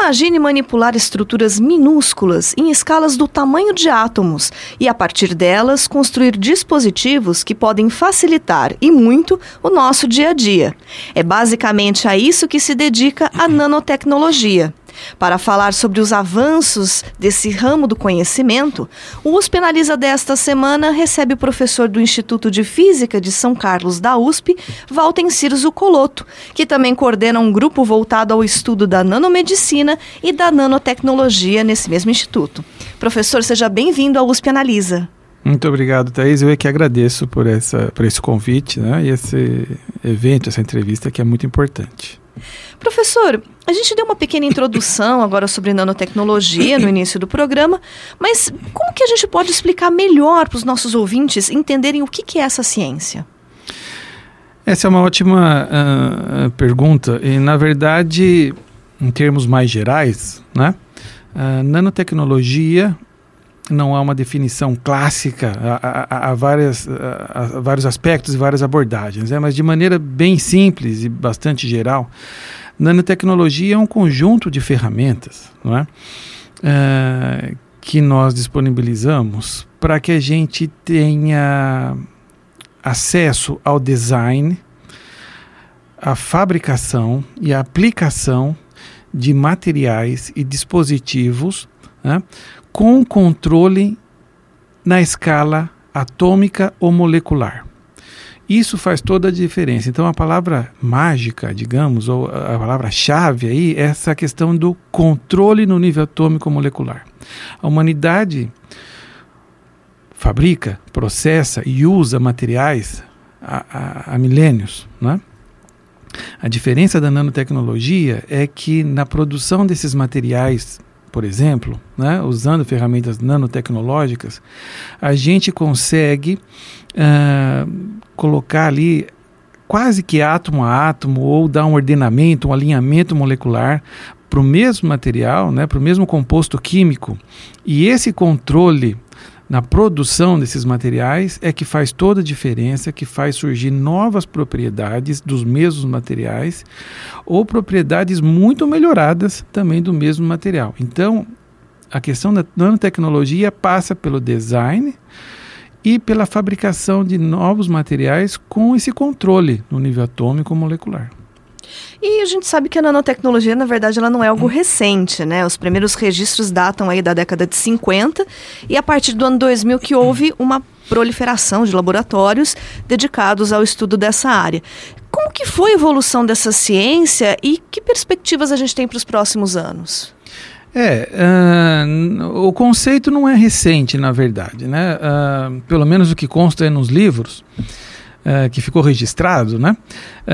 Imagine manipular estruturas minúsculas em escalas do tamanho de átomos e, a partir delas, construir dispositivos que podem facilitar e muito o nosso dia a dia. É basicamente a isso que se dedica a nanotecnologia. Para falar sobre os avanços desse ramo do conhecimento, o USP Analisa desta semana recebe o professor do Instituto de Física de São Carlos da USP, Valtencir Zucoloto, que também coordena um grupo voltado ao estudo da nanomedicina e da nanotecnologia nesse mesmo instituto. Professor, seja bem-vindo ao USP Analisa. Muito obrigado, Thaís. Eu é que agradeço por, essa, por esse convite né, e esse evento, essa entrevista que é muito importante. Professor, a gente deu uma pequena introdução agora sobre nanotecnologia no início do programa, mas como que a gente pode explicar melhor para os nossos ouvintes entenderem o que, que é essa ciência? Essa é uma ótima uh, pergunta e, na verdade, em termos mais gerais, né, uh, nanotecnologia não há uma definição clássica, há, há, várias, vários aspectos e várias abordagens, né? mas de maneira bem simples e bastante geral, nanotecnologia é um conjunto de ferramentas não é? é que nós disponibilizamos para que a gente tenha acesso ao design, à fabricação e à aplicação de materiais e dispositivos né, com controle na escala atômica ou molecular. Isso faz toda a diferença. Então, a palavra mágica, digamos, ou a palavra-chave aí, é essa questão do controle no nível atômico molecular. A humanidade fabrica, processa e usa materiais há, há, milênios, né? A diferença da nanotecnologia é que na produção desses materiais por exemplo, né, usando ferramentas nanotecnológicas, a gente consegue uh, colocar ali quase que átomo a átomo ou dar um ordenamento, um alinhamento molecular para o mesmo material, né, para o mesmo composto químico. E esse controle na produção desses materiais é que faz toda a diferença, que faz surgir novas propriedades dos mesmos materiais ou propriedades muito melhoradas também do mesmo material. Então, a questão da nanotecnologia passa pelo design e pela fabricação de novos materiais com esse controle no nível atômico molecular. E a gente sabe que a nanotecnologia, na verdade, ela não é algo recente, né? Os primeiros registros datam aí da década de 50 e a partir do ano 2000 que houve uma proliferação de laboratórios dedicados ao estudo dessa área. Como que foi a evolução dessa ciência e que perspectivas a gente tem para os próximos anos? É, uh, o conceito não é recente, na verdade, né? Uh, pelo menos o que consta nos livros. Uh, que ficou registrado, né? Uh,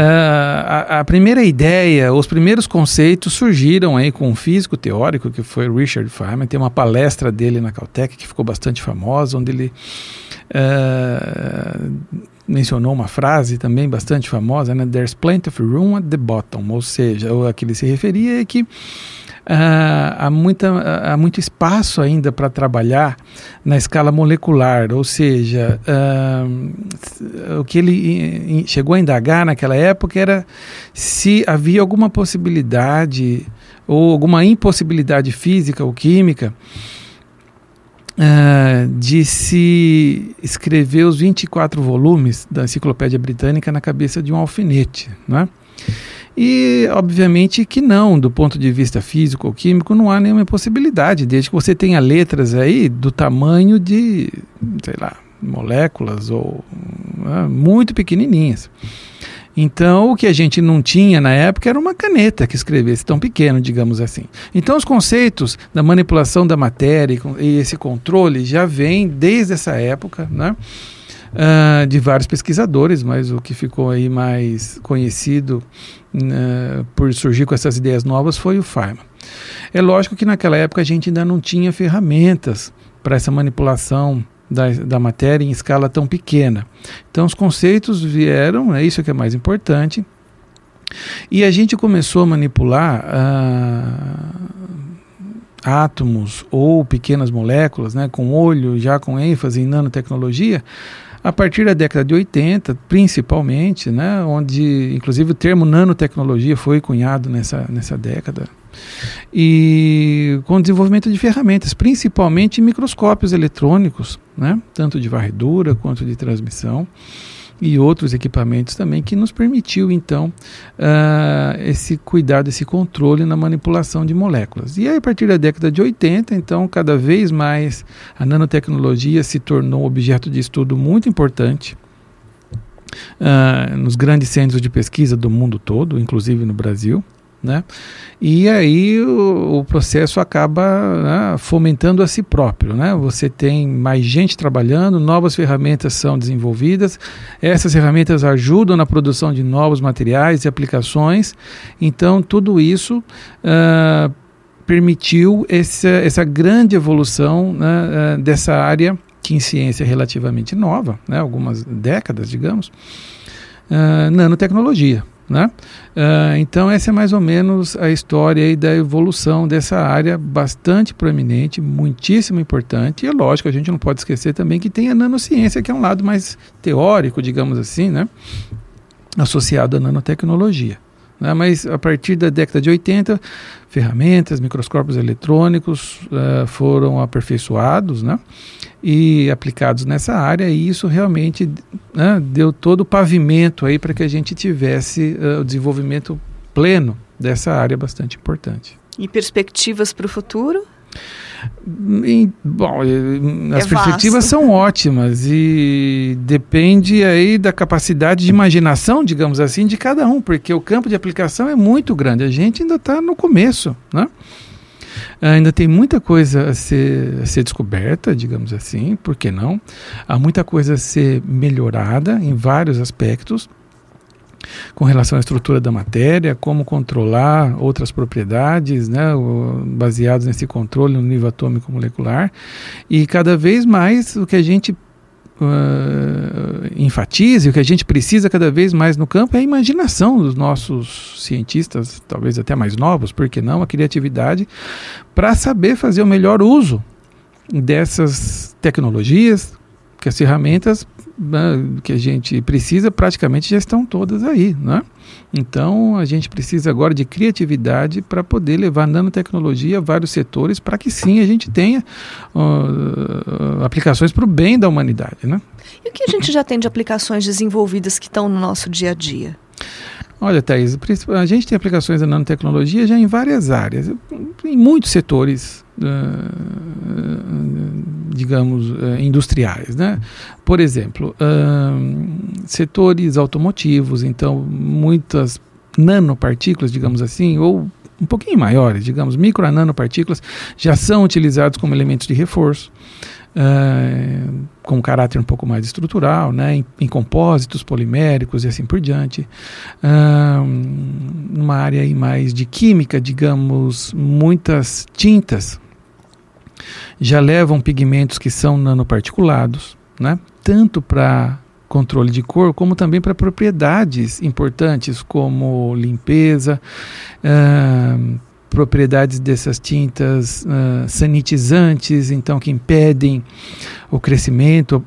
a, a, primeira ideia, os primeiros conceitos surgiram aí com um físico teórico que foi Richard Feynman. Tem uma palestra dele na Caltech que ficou bastante famosa, onde ele uh, mencionou uma frase também bastante famosa, né? There's plenty of room at the bottom, ou seja, o a que ele se referia é que Uh, há, muita, há muito espaço ainda para trabalhar na escala molecular, ou seja, uh, o que ele chegou a indagar naquela época era se havia alguma possibilidade ou alguma impossibilidade física ou química de se escrever os 24 volumes da Enciclopédia Britânica na cabeça de um alfinete, não é? E, obviamente, que não, do ponto de vista físico ou químico, não há nenhuma possibilidade, desde que você tenha letras aí do tamanho de, sei lá, moléculas ou uh, muito pequenininhas. Então, o que a gente não tinha na época era uma caneta que escrevesse tão pequeno, digamos assim. Então, os conceitos da manipulação da matéria e esse controle já vem desde essa época, né? Uh, de vários pesquisadores, mas o que ficou aí mais conhecido uh, por surgir com essas ideias novas foi o Feynman. É lógico que naquela época a gente ainda não tinha ferramentas para essa manipulação da, da matéria em escala tão pequena. Então, os conceitos vieram, é isso que é mais importante. E a gente começou a manipular ah, átomos ou pequenas moléculas, né, com olho, já com ênfase em nanotecnologia, a partir da década de 80, principalmente, né, onde inclusive o termo nanotecnologia foi cunhado nessa, nessa década. E com o desenvolvimento de ferramentas, principalmente microscópios eletrônicos, né, tanto de varredura quanto de transmissão e outros equipamentos também que nos permitiu então uh, esse cuidado, esse controle na manipulação de moléculas. E aí a partir da década de 80, então cada vez mais a nanotecnologia se tornou um objeto de estudo muito importante. Uh, nos grandes centros de pesquisa do mundo todo, inclusive no Brasil né? E aí o, o processo acaba né, fomentando a si próprio, né? Você tem mais gente trabalhando, novas ferramentas são desenvolvidas, essas ferramentas ajudam na produção de novos materiais e aplicações, então tudo isso uh, permitiu essa, essa grande evolução né, uh, dessa área que em ciência é relativamente nova, né, algumas décadas, digamos, uh, nanotecnologia. Né? Uh, então, essa é mais ou menos a história da evolução dessa área bastante proeminente, muitíssimo importante. E é lógico, a gente não pode esquecer também que tem a nanociência, que é um lado mais teórico, digamos assim, né? associado à nanotecnologia. Né? Mas a partir da década de 80, ferramentas, microscópios eletrônicos uh, foram aperfeiçoados né? E aplicados nessa área, e isso realmente né, deu todo o pavimento aí para que a gente tivesse uh, o desenvolvimento pleno dessa área bastante importante. E perspectivas para o futuro? bom, as é perspectivas são ótimas e depende aí da capacidade de imaginação, digamos assim, de cada um, porque o campo de aplicação é muito grande. A gente ainda está no começo, né? Ainda tem muita coisa a ser, a ser descoberta, digamos assim, por que não? Há muita coisa a ser melhorada em vários aspectos com relação à estrutura da matéria, como controlar outras propriedades, né, baseados nesse controle no nível atômico molecular. E cada vez mais o que a gente uh, o que a gente precisa cada vez mais no campo é a imaginação dos nossos cientistas, talvez até mais novos, por que não, a criatividade, para saber fazer o melhor uso dessas tecnologias, que as ferramentas né, que a gente precisa praticamente já estão todas aí, né? Então a gente precisa agora de criatividade para poder levar nanotecnologia a vários setores para que sim a gente tenha uh, aplicações para o bem da humanidade, né? E o que a gente já tem de aplicações desenvolvidas que estão no nosso dia a dia? Olha, Thais, a gente tem aplicações da nanotecnologia já em várias áreas, em muitos setores, uh, digamos, uh, industriais. Né? Por exemplo, uh, setores automotivos, então muitas nanopartículas, digamos assim, ou um pouquinho maiores, digamos, micro nanopartículas, já são utilizados como elementos de reforço uh, com um caráter um pouco mais estrutural, né, em, em compósitos poliméricos e assim por diante. Uh, numa área mais de química, digamos, muitas tintas já levam pigmentos que são nanoparticulados, né, tanto para controle de cor, como também para propriedades importantes como limpeza, uh, propriedades dessas tintas uh, sanitizantes, então que impedem o crescimento,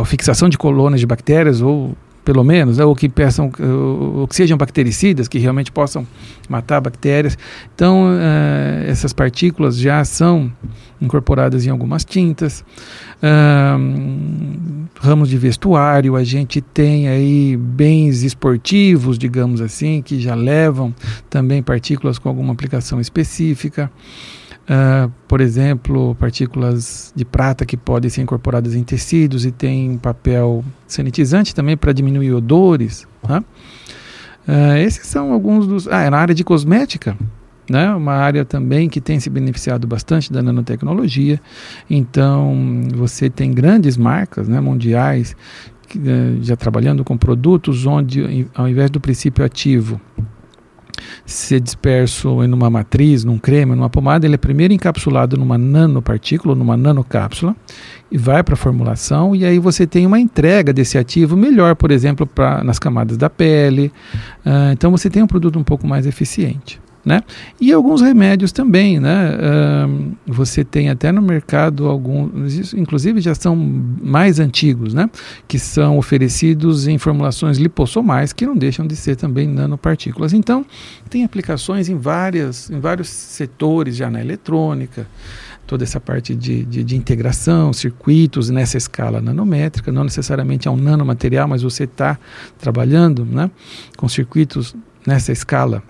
a fixação de colônias de bactérias ou pelo menos, né, ou que peçam, ou que sejam bactericidas, que realmente possam matar bactérias. Então, uh, essas partículas já são incorporadas em algumas tintas. Uh, ramos de vestuário, a gente tem aí bens esportivos, digamos assim, que já levam também partículas com alguma aplicação específica. Uh, por exemplo, partículas de prata que podem ser incorporadas em tecidos e têm um papel sanitizante também para diminuir odores. Uh, esses são alguns dos. Ah, é na área de cosmética, né? uma área também que tem se beneficiado bastante da nanotecnologia. Então, você tem grandes marcas né, mundiais que, uh, já trabalhando com produtos onde, ao invés do princípio ativo ser disperso em uma matriz, num creme, numa pomada, ele é primeiro encapsulado numa nanopartícula, numa nanocápsula, e vai para a formulação, e aí você tem uma entrega desse ativo melhor, por exemplo, pra, nas camadas da pele. Uh, então você tem um produto um pouco mais eficiente. Né? E alguns remédios também, né? Você tem até no mercado alguns, inclusive já são mais antigos, né? Que são oferecidos em formulações lipossomais que não deixam de ser também nanopartículas. Então, tem aplicações em várias, em vários setores já na eletrônica, toda essa parte de, de, de, integração, circuitos nessa escala nanométrica, não necessariamente é um nanomaterial, mas você está trabalhando né, com circuitos nessa escala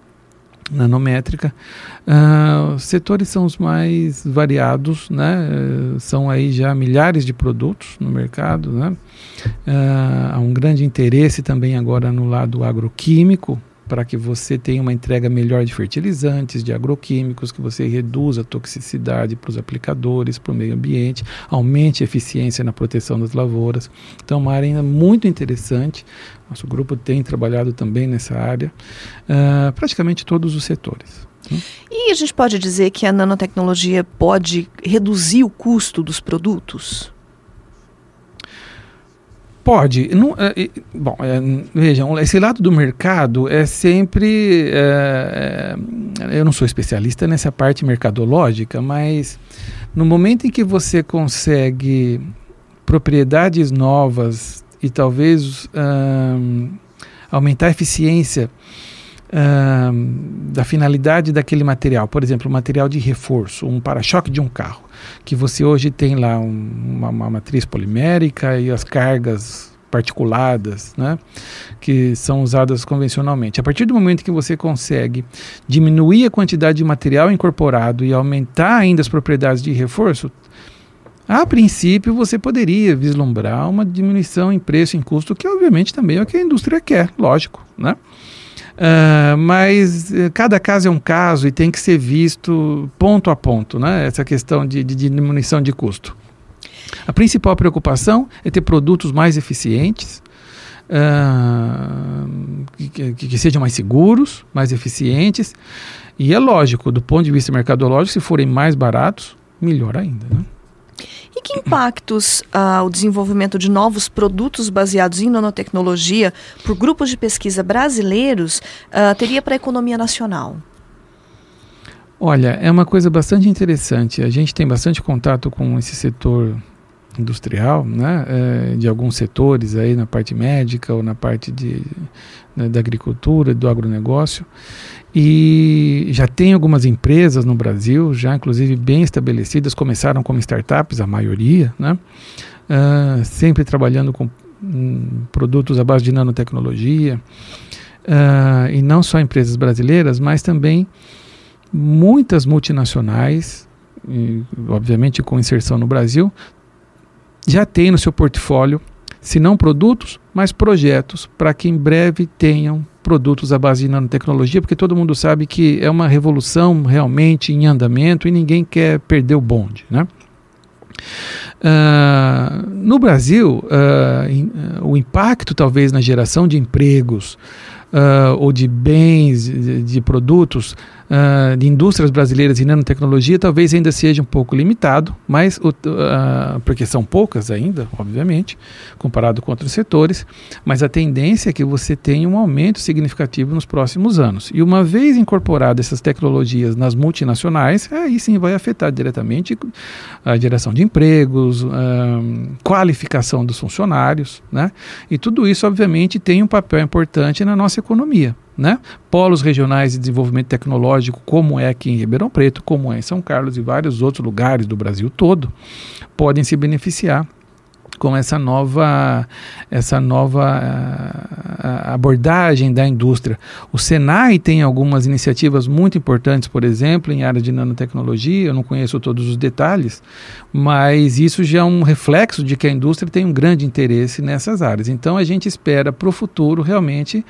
nanométrica. Uh, os setores são os mais variados, né? Uh, são aí já milhares de produtos no mercado, né? Uh, há um grande interesse também agora no lado agroquímico, para que você tenha uma entrega melhor de fertilizantes, de agroquímicos, que você reduza a toxicidade para os aplicadores, para o meio ambiente, aumente a eficiência na proteção das lavouras. Então, uma área ainda muito interessante. Nosso grupo tem trabalhado também nessa área, uh, praticamente todos os setores. Né? E a gente pode dizer que a nanotecnologia pode reduzir o custo dos produtos? Pode. Não, é, bom, é, vejam, esse lado do mercado é sempre. É, é, eu não sou especialista nessa parte mercadológica, mas no momento em que você consegue propriedades novas e talvez um, aumentar a eficiência da finalidade daquele material, por exemplo, material de reforço, um para-choque de um carro que você hoje tem lá um, uma, uma matriz polimérica e as cargas particuladas, né, que são usadas convencionalmente. A partir do momento que você consegue diminuir a quantidade de material incorporado e aumentar ainda as propriedades de reforço, a princípio você poderia vislumbrar uma diminuição em preço, em custo, que obviamente também é o que a indústria quer, lógico, né? Uh, mas uh, cada caso é um caso e tem que ser visto ponto a ponto, né? essa questão de, de diminuição de custo. A principal preocupação é ter produtos mais eficientes, uh, que, que, que, sejam mais seguros, mais eficientes. E é lógico, do ponto de vista mercadológico, se forem mais baratos, melhor ainda. Né? E que impactos ah, o desenvolvimento de novos produtos baseados em nanotecnologia por grupos de pesquisa brasileiros ah, teria para a economia nacional? Olha, é uma coisa bastante interessante. A gente tem bastante contato com esse setor industrial, né, é, de alguns setores aí na parte médica ou na parte de, né, da agricultura, do agronegócio. E já tem algumas empresas no Brasil, já inclusive bem estabelecidas, começaram como startups, a maioria, né, uh, sempre trabalhando com um, produtos à base de nanotecnologia. Uh, e não só empresas brasileiras, mas também muitas multinacionais, e, obviamente com inserção no Brasil, já tem no seu portfólio, se não produtos, mas projetos para que em breve tenham produtos à base de nanotecnologia, porque todo mundo sabe que é uma revolução realmente em andamento e ninguém quer perder o bonde, né? Uh, no Brasil, uh, in, uh, o impacto talvez na geração de empregos, uh, ou de bens, de, de produtos, uh, de indústrias brasileiras em nanotecnologia, talvez ainda seja um pouco limitado, mas uh, porque são poucas ainda, obviamente, comparado com outros setores, mas a tendência é que você tenha um aumento significativo nos próximos anos. E uma vez incorporadas essas tecnologias nas multinacionais, aí sim vai afetar diretamente a geração de empregos, qualificação dos funcionários, né? E tudo isso, obviamente, tem um papel importante na nossa economia. Né? Polos regionais de desenvolvimento tecnológico, como é aqui em Ribeirão Preto, como é em São Carlos e vários outros lugares do Brasil todo, podem se beneficiar com essa nova, essa nova uh, abordagem da indústria. O Senai tem algumas iniciativas muito importantes, por exemplo, em área de nanotecnologia, eu não conheço todos os detalhes, mas isso já é um reflexo de que a indústria tem um grande interesse nessas áreas. Então a gente espera para o futuro realmente,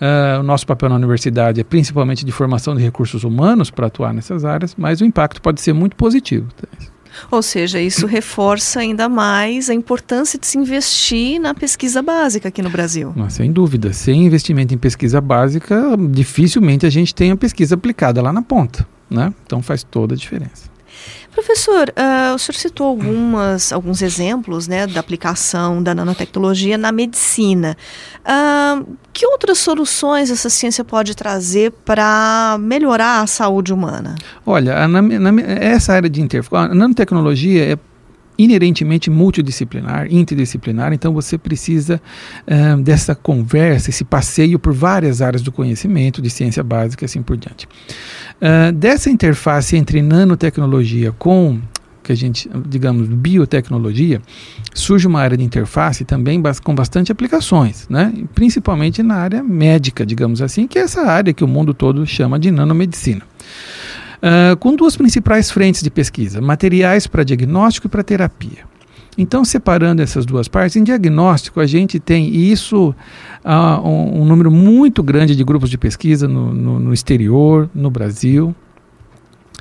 uh, o nosso papel na universidade é principalmente de formação de recursos humanos para atuar nessas áreas, mas o impacto pode ser muito positivo. Ou seja, isso reforça ainda mais a importância de se investir na pesquisa básica aqui no Brasil. sem dúvida. Sem investimento em pesquisa básica, dificilmente a gente tem a pesquisa aplicada lá na ponta. Né? Então faz toda a diferença. Professor, uh, o senhor citou algumas, alguns exemplos né, da aplicação da nanotecnologia na medicina. Uh, que outras soluções essa ciência pode trazer para melhorar a saúde humana? Olha, na, na, essa área de interface, a nanotecnologia é inerentemente multidisciplinar, interdisciplinar, então você precisa uh, dessa conversa, esse passeio por várias áreas do conhecimento, de ciência básica e assim por diante. Uh, dessa interface entre nanotecnologia com que a gente, digamos, biotecnologia, surge uma área de interface também com bastante aplicações, né? principalmente na área médica, digamos assim, que é essa área que o mundo todo chama de nanomedicina. Uh, com duas principais frentes de pesquisa: materiais para diagnóstico e para terapia. Então, separando essas duas partes, em diagnóstico a gente tem, isso uh, um, um, número muito grande de grupos de pesquisa no, no, no exterior, no Brasil,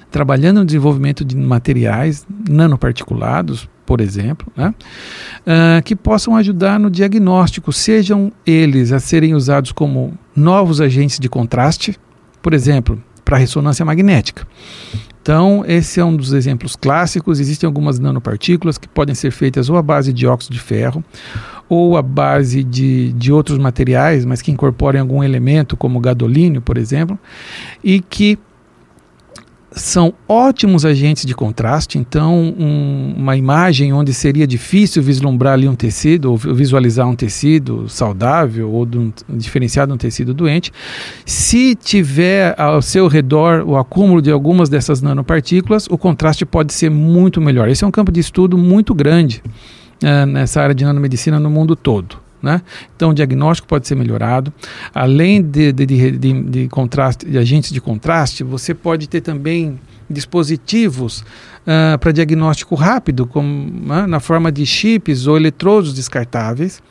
trabalhando no desenvolvimento de materiais nanoparticulados, por exemplo, né, uh, que possam ajudar no diagnóstico, sejam eles a serem usados como novos agentes de contraste, por exemplo, para ressonância magnética. Então, esse é um dos exemplos clássicos. Existem algumas nanopartículas que podem ser feitas ou à base de óxido de ferro ou à base de, de outros materiais, mas que incorporem algum elemento, como gadolínio, por exemplo, e que são ótimos agentes de contraste, então um, uma imagem onde seria difícil vislumbrar ali um tecido ou visualizar um tecido saudável ou um, diferenciado de um tecido doente, se tiver ao seu redor o acúmulo de algumas dessas nanopartículas, o contraste pode ser muito melhor. Esse é um campo de estudo muito grande uh, nessa área de nanomedicina no mundo todo. Né? Então, o diagnóstico pode ser melhorado. Além de, de, de, de, contraste, de agentes de contraste, você pode ter também dispositivos uh, para diagnóstico rápido, como uh, na forma de chips ou eletrodos descartáveis,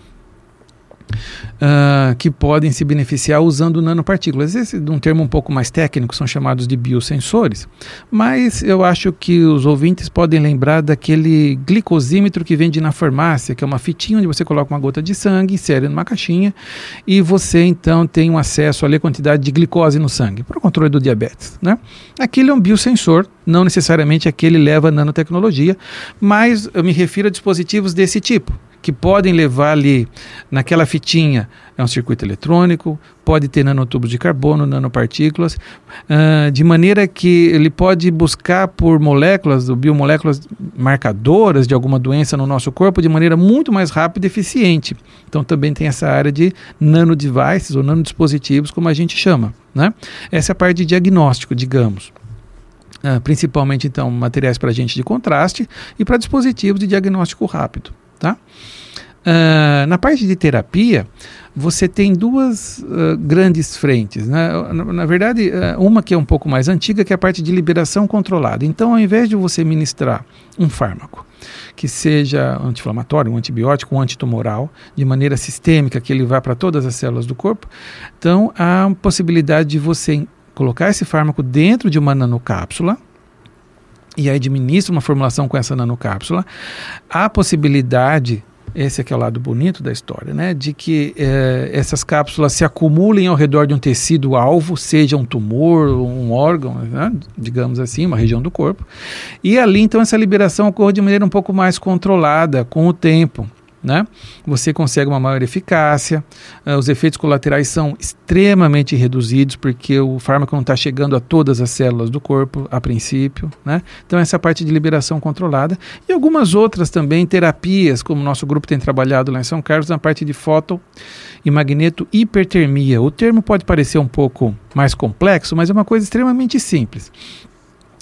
uh, que podem se beneficiar usando nanopartículas. Esse é um termo um pouco mais técnico, são chamados de biosensores, mas eu acho que os ouvintes podem lembrar daquele glicosímetro que vende na farmácia, que é uma fitinha onde você coloca uma gota de sangue, insere numa caixinha e você então tem um acesso à quantidade de glicose no sangue, para o controle do diabetes. Né? É um biosensor, não necessariamente aquele leva nanotecnologia, mas eu me refiro a dispositivos desse tipo que podem levar ali naquela fitinha é um circuito eletrônico, pode ter nanotubos de carbono, nanopartículas, uh, de maneira que ele pode buscar por moléculas, biomoléculas marcadoras de alguma doença no nosso corpo de maneira muito mais rápida e eficiente. Então também tem essa área de nanodevices ou nanodispositivos, como a gente chama. Né? Essa é a parte de diagnóstico, digamos. Uh, principalmente então materiais para agente de contraste e para dispositivos de diagnóstico rápido. Tá? Uh, na parte de terapia, você tem duas uh, grandes frentes. Né? Na, na verdade, uh, uma que é um pouco mais antiga, que é a parte de liberação controlada. Então, ao invés de você ministrar um fármaco que seja anti-inflamatório, um antibiótico, um antitumoral, de maneira sistêmica, que ele vá para todas as células do corpo, então há a possibilidade de você colocar esse fármaco dentro de uma nanocápsula, e administra uma formulação com essa nanocápsula, há possibilidade esse aqui é o lado bonito da história, né? De que eh, essas cápsulas se acumulem ao redor de um tecido alvo, seja um tumor, um órgão, né? digamos assim, uma região do corpo. E ali, então, essa liberação ocorre de maneira um pouco mais controlada com o tempo né? Você consegue uma maior eficácia, uh, os efeitos colaterais são extremamente reduzidos porque o fármaco não está chegando a todas as células do corpo a princípio, né? Então essa parte de liberação controlada e algumas outras também terapias, como o nosso grupo tem trabalhado lá em São Carlos na parte de fóton e magneto hipertermia. O termo pode parecer um pouco mais complexo, mas é uma coisa extremamente simples.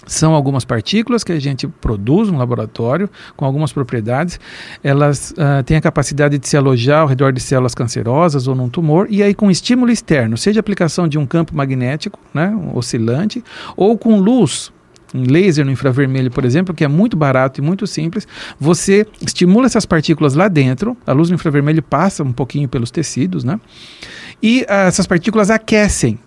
São algumas partículas que a gente produz no laboratório com algumas propriedades. Elas uh, têm a capacidade de se alojar ao redor de células cancerosas ou num tumor, e aí com estímulo externo, seja aplicação de um campo magnético, né, um oscilante, ou com luz, um laser no infravermelho, por exemplo, que é muito barato e muito simples, você estimula essas partículas lá dentro, a luz no infravermelho passa um pouquinho pelos tecidos, né? E uh, essas partículas aquecem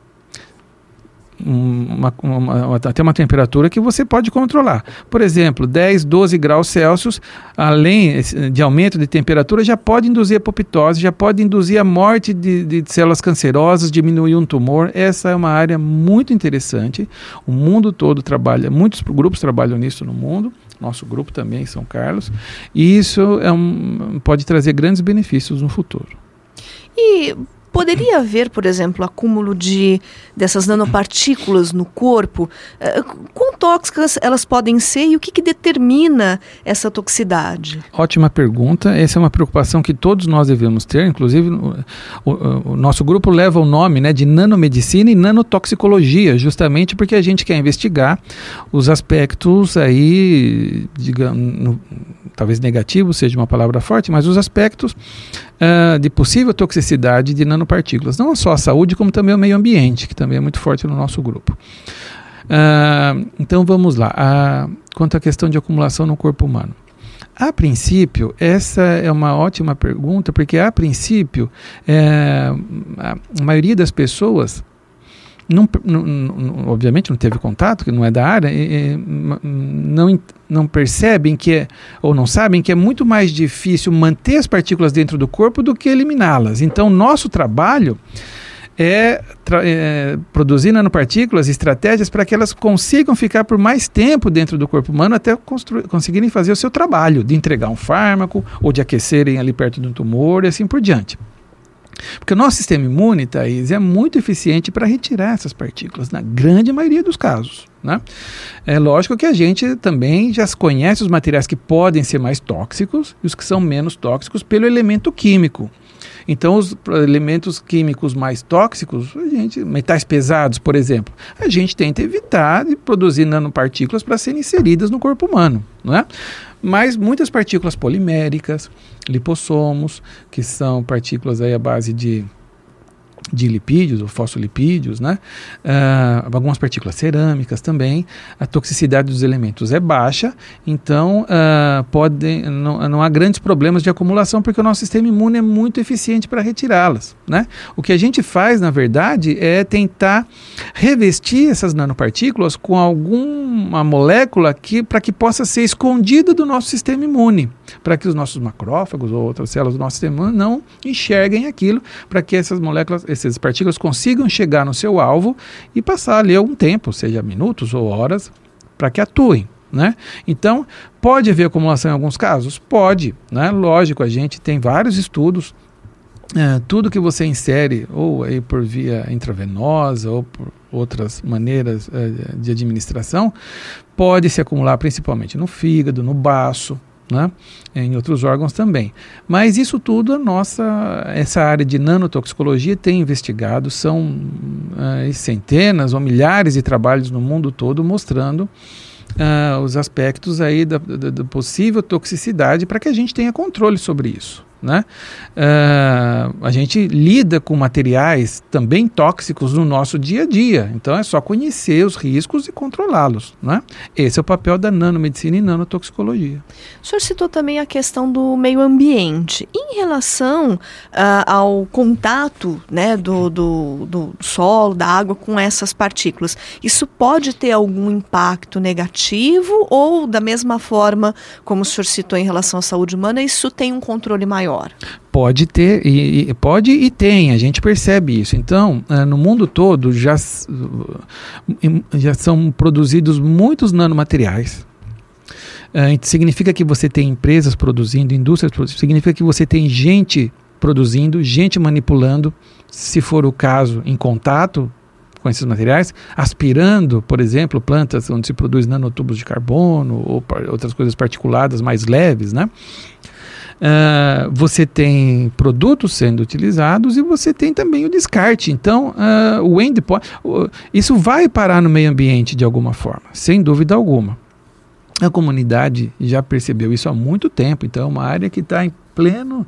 uma, uma, até uma temperatura que você pode controlar. Por exemplo, 10, 12 graus Celsius, além de aumento de temperatura, já pode induzir apoptose, já pode induzir a morte de, de células cancerosas, diminuir um tumor. Essa é uma área muito interessante. O mundo todo trabalha, muitos grupos trabalham nisso no mundo nosso grupo também em São Carlos, e isso é um, pode trazer grandes benefícios no futuro. E Poderia haver, por exemplo, acúmulo de dessas nanopartículas no corpo? Uh, quão tóxicas elas podem ser e o que, que, determina essa toxicidade? Ótima pergunta. Essa é uma preocupação que todos nós devemos ter. Inclusive, o, o, o nosso grupo leva o nome né, de nanomedicina e nanotoxicologia, justamente porque a gente quer investigar os aspectos aí, digamos, no, talvez negativo seja uma palavra forte, mas os aspectos uh, de possível toxicidade de nanopartículas, não só a saúde, como também o meio ambiente, que também é muito forte no nosso grupo. Uh, então vamos lá. Uh, quanto à questão de acumulação no corpo humano. A princípio, essa é uma ótima pergunta, porque a princípio, é, a maioria das pessoas não, não, obviamente não teve contato, que não é da área, e, não, não percebem que é, ou não sabem que é muito mais difícil manter as partículas dentro do corpo do que eliminá-las. Então, nosso trabalho é, é, produzir nanopartículas, estratégias para que elas consigam ficar por mais tempo dentro do corpo humano até conseguirem fazer o seu trabalho de entregar um fármaco ou de aquecerem ali perto de um tumor e assim por diante. Porque o nosso sistema imune, Thaís, é muito eficiente para retirar essas partículas, na grande maioria dos casos. Né? É lógico que a gente também já conhece os materiais que podem ser mais tóxicos e os que são menos tóxicos pelo elemento químico. Então, os elementos químicos mais tóxicos, a gente, metais pesados, por exemplo, a gente tenta evitar de produzir nanopartículas para serem inseridas no corpo humano, não é? Mas muitas partículas poliméricas, lipossomos, que são partículas aí à base de de lipídios ou fosfolipídios, né? Uh, algumas partículas cerâmicas também. A toxicidade dos elementos é baixa, então uh, pode, não, não há grandes problemas de acumulação porque o nosso sistema imune é muito eficiente para retirá-las. Né? O que a gente faz, na verdade, é tentar revestir essas nanopartículas com alguma molécula que, para que possa ser escondida do nosso sistema imune, para que os nossos macrófagos ou outras células do nosso sistema imune não enxerguem aquilo, para que essas moléculas essas partículas consigam chegar no seu alvo e passar ali algum tempo, seja minutos ou horas, para que atuem. Né? Então, pode haver acumulação em alguns casos? Pode. Né? Lógico, a gente tem vários estudos. É, tudo que você insere, ou aí por via intravenosa, ou por outras maneiras é, de administração, pode se acumular principalmente no fígado, no baço, né? em outros órgãos também. Mas isso tudo a nossa, essa área de nanotoxicologia tem investigado, são uh, centenas ou milhares de trabalhos no mundo todo mostrando uh, os aspectos aí da, da, da possível toxicidade para que a gente tenha controle sobre isso. Né? Uh, a gente lida com materiais também tóxicos no nosso dia a dia, então é só conhecer os riscos e controlá-los. Né? Esse é o papel da nanomedicina e nanotoxicologia. O senhor citou também a questão do meio ambiente. Em relação uh, ao contato né, do, do, do solo, da água com essas partículas, isso pode ter algum impacto negativo ou, da mesma forma como o senhor citou em relação à saúde humana, isso tem um controle maior? Maior. Pode ter, e, pode e tem, a gente percebe isso. Então, uh, no mundo todo já, já são produzidos muitos nanomateriais. Uh, significa que você tem empresas produzindo, indústrias produzindo, significa que você tem gente produzindo, gente manipulando, se for o caso, em contato com esses materiais, aspirando, por exemplo, plantas onde se produz nanotubos de carbono ou outras coisas particuladas mais leves, né? Uh, você tem produtos sendo utilizados e você tem também o descarte. Então, uh, o endpoint, uh, isso vai parar no meio ambiente de alguma forma, sem dúvida alguma. A comunidade já percebeu isso há muito tempo, então é uma área que está em pleno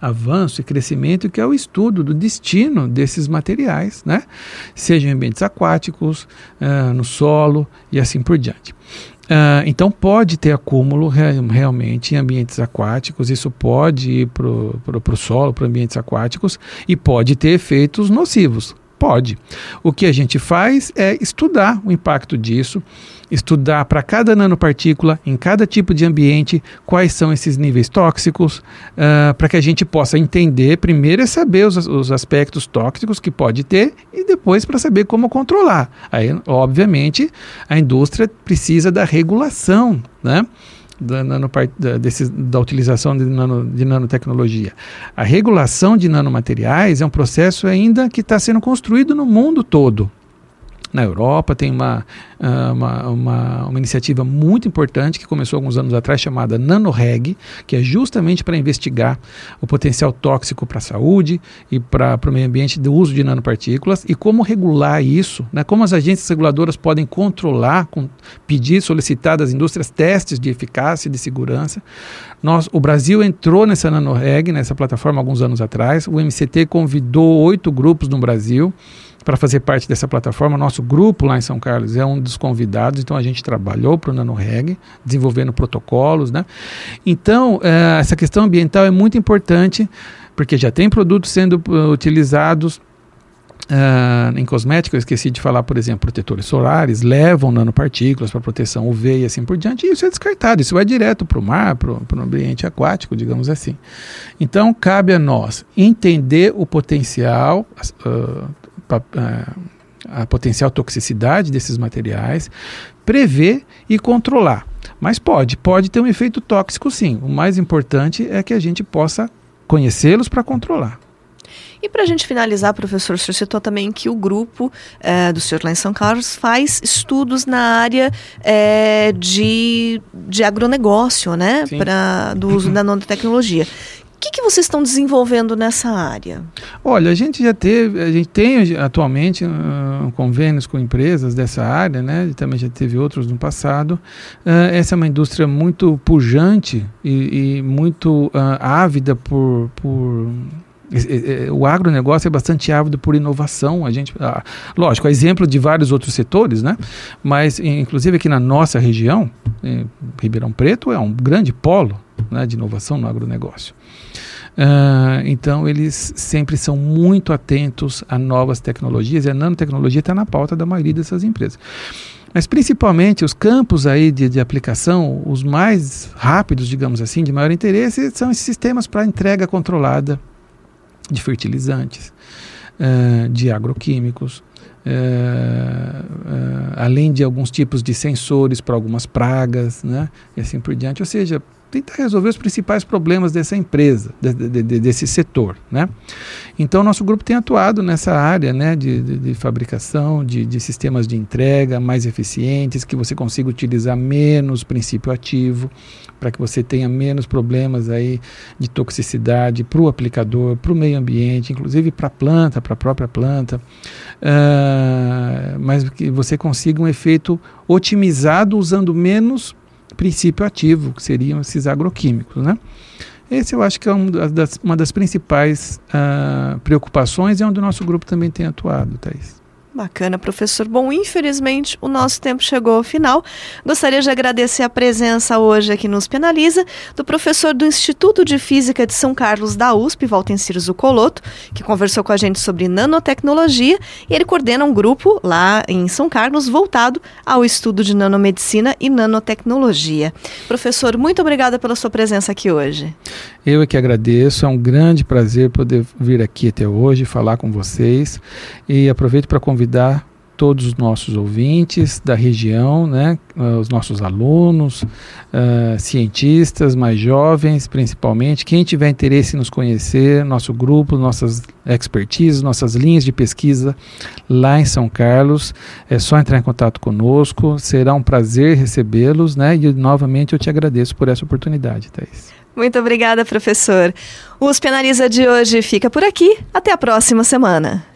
avanço e crescimento, que é o estudo do destino desses materiais, né? Sejam em ambientes aquáticos, uh, no solo e assim por diante. Uh, então pode ter acúmulo realmente em ambientes aquáticos, isso pode ir para o solo, para ambientes aquáticos, e pode ter efeitos nocivos. Pode. O que a gente faz é estudar o impacto disso, estudar para cada nanopartícula, em cada tipo de ambiente, quais são esses níveis tóxicos, uh, para que a gente possa entender, primeiro é saber os, os aspectos tóxicos que pode ter e depois para saber como controlar. Aí, obviamente, a indústria precisa da regulação, né? Da, da, desse, da utilização de, nano, de nanotecnologia. A regulação de nanomateriais é um processo ainda que está sendo construído no mundo todo. Na Europa tem uma, ah, uma, uma, uma, iniciativa muito importante que começou alguns anos atrás, chamada NanoReg, que é justamente para investigar o potencial tóxico para a saúde e para o meio ambiente do uso de nanopartículas e como regular isso, né, como as agências reguladoras podem controlar, com, pedir, solicitar das indústrias testes de eficácia e de segurança. Nós, o Brasil entrou nessa NanoReg, nessa plataforma, alguns anos atrás. O MCT convidou oito grupos no Brasil para fazer parte dessa plataforma. Nosso grupo lá em São Carlos é um dos convidados, então a gente trabalhou para o NanoReg, desenvolvendo protocolos. Né? Então, é, essa questão ambiental é muito importante, porque já tem produtos sendo uh, utilizados Uh, em cosméticos, eu esqueci de falar, por exemplo, protetores solares levam nanopartículas para proteção UV e assim por diante, e isso é descartado, isso vai direto para o mar, para o ambiente aquático, digamos assim. Então, cabe a nós entender o potencial, uh, a, a potencial toxicidade desses materiais, prever e controlar. Mas pode, pode ter um efeito tóxico sim. O mais importante é que a gente possa conhecê-los para controlar. E para a gente finalizar, professor, o senhor citou também que o grupo é, do senhor lá em São Carlos faz estudos na área é, de, de agronegócio, né? Pra, do uso da nanotecnologia. O que, que vocês estão desenvolvendo nessa área? Olha, a gente já teve, a gente tem atualmente uh, convênios com empresas dessa área, né? Também já teve outros no passado. Uh, essa é uma indústria muito pujante e, e muito uh, ávida por, por o agronegócio é bastante ávido por inovação. A gente, ah, lógico, é exemplo de vários outros setores, né? Mas, inclusive aqui na nossa região, Ribeirão Preto é um grande polo né, de inovação no agronegócio. Uh, então, eles sempre são muito atentos a novas tecnologias e a nanotecnologia está na pauta da maioria dessas empresas. Mas, principalmente, os campos aí de, de aplicação, os mais rápidos, digamos assim, de maior interesse, são esses sistemas para entrega controlada de fertilizantes, uh, de agroquímicos, uh, além de alguns tipos de sensores para algumas pragas, né, e assim por diante. Ou seja, tentar resolver os principais problemas dessa empresa, de, de, de, desse setor. Né? Então, nosso grupo tem atuado nessa área né, de, fabricação de, sistemas de entrega mais eficientes, que você consiga utilizar menos princípio ativo, para que você tenha menos problemas aí de toxicidade para o aplicador, para o meio ambiente, inclusive para a planta, para a própria planta, uh, mas que você consiga um efeito otimizado usando menos princípio ativo, que seriam esses agroquímicos. Né? Esse eu acho que é um das, uma das principais uh, preocupações e é onde o nosso grupo também tem atuado, Thais. Bacana, professor. Bom, infelizmente o nosso tempo chegou ao final. Gostaria de agradecer a presença hoje aqui nos Penaliza do professor do Instituto de Física de São Carlos da USP, Valtencir Zucoloto, que conversou com a gente sobre nanotecnologia e ele coordena um grupo lá em São Carlos voltado ao estudo de nanomedicina e nanotecnologia. Professor, muito obrigada pela sua presença aqui hoje. Eu é que agradeço, é um grande prazer poder vir aqui até hoje falar com vocês e aproveito para convidar convidar todos os nossos ouvintes da região, né, ah, os nossos alunos, uh, cientistas mais jovens, principalmente, quem tiver interesse em nos conhecer, nosso grupo, nossas expertises, nossas linhas de pesquisa lá em São Carlos, é só entrar em contato conosco, será um prazer recebê-los, né, e novamente eu te agradeço por essa oportunidade, Thais. Muito obrigada, professor. O USP Analisa de hoje fica por aqui. Até a próxima semana.